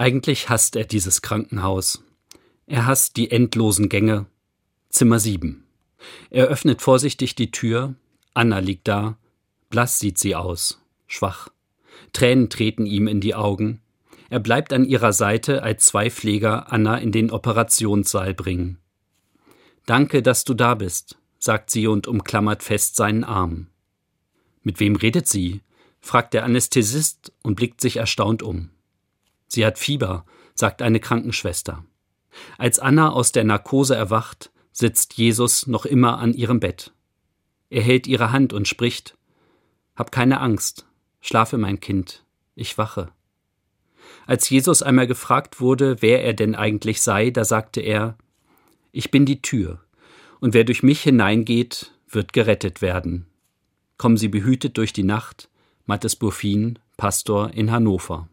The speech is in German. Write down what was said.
Eigentlich hasst er dieses Krankenhaus. Er hasst die endlosen Gänge. Zimmer 7. Er öffnet vorsichtig die Tür. Anna liegt da. Blass sieht sie aus. Schwach. Tränen treten ihm in die Augen. Er bleibt an ihrer Seite, als zwei Pfleger Anna in den Operationssaal bringen. Danke, dass du da bist, sagt sie und umklammert fest seinen Arm. Mit wem redet sie? fragt der Anästhesist und blickt sich erstaunt um. Sie hat Fieber, sagt eine Krankenschwester. Als Anna aus der Narkose erwacht, sitzt Jesus noch immer an ihrem Bett. Er hält ihre Hand und spricht Hab keine Angst, schlafe mein Kind, ich wache. Als Jesus einmal gefragt wurde, wer er denn eigentlich sei, da sagte er Ich bin die Tür, und wer durch mich hineingeht, wird gerettet werden. Kommen Sie behütet durch die Nacht, Mattes Burfin, Pastor in Hannover.